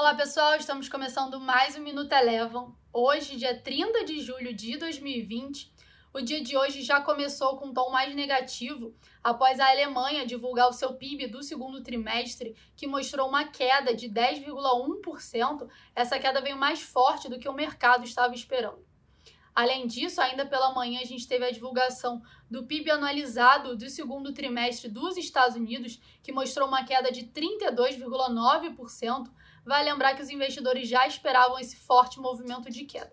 Olá pessoal, estamos começando mais um Minuto Elevam. Hoje, dia 30 de julho de 2020. O dia de hoje já começou com um tom mais negativo após a Alemanha divulgar o seu PIB do segundo trimestre, que mostrou uma queda de 10,1%. Essa queda veio mais forte do que o mercado estava esperando. Além disso, ainda pela manhã a gente teve a divulgação do PIB anualizado do segundo trimestre dos Estados Unidos, que mostrou uma queda de 32,9%. Vai lembrar que os investidores já esperavam esse forte movimento de queda.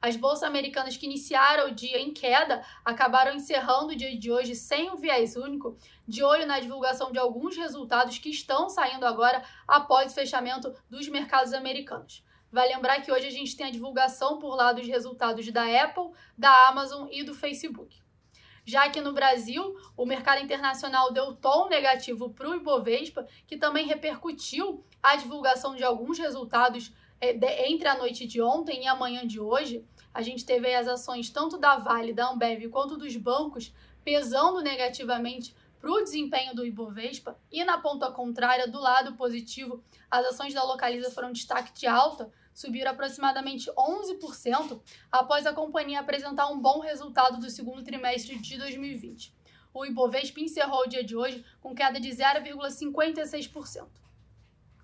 As bolsas americanas que iniciaram o dia em queda acabaram encerrando o dia de hoje sem um viés único, de olho na divulgação de alguns resultados que estão saindo agora após o fechamento dos mercados americanos. Vai lembrar que hoje a gente tem a divulgação por lá dos resultados da Apple, da Amazon e do Facebook. Já que no Brasil, o mercado internacional deu tom negativo para o Ibovespa, que também repercutiu a divulgação de alguns resultados é, entre a noite de ontem e a manhã de hoje. A gente teve as ações tanto da Vale, da Ambev quanto dos bancos pesando negativamente para o desempenho do Ibovespa e na ponta contrária, do lado positivo, as ações da Localiza foram destaque de alta, subiram aproximadamente 11% após a companhia apresentar um bom resultado do segundo trimestre de 2020. O Ibovespa encerrou o dia de hoje com queda de 0,56%.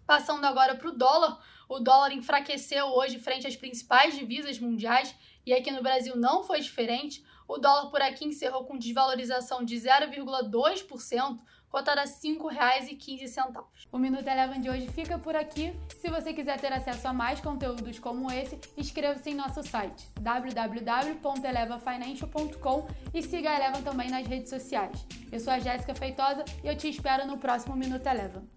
Passando agora para o dólar, o dólar enfraqueceu hoje frente às principais divisas mundiais e aqui no Brasil não foi diferente. O dólar por aqui encerrou com desvalorização de 0,2%, cotada a R$ 5,15. O Minuto Eleven de hoje fica por aqui. Se você quiser ter acesso a mais conteúdos como esse, inscreva-se em nosso site www.elevafinancial.com e siga a Eleven também nas redes sociais. Eu sou a Jéssica Feitosa e eu te espero no próximo Minuto Eleven.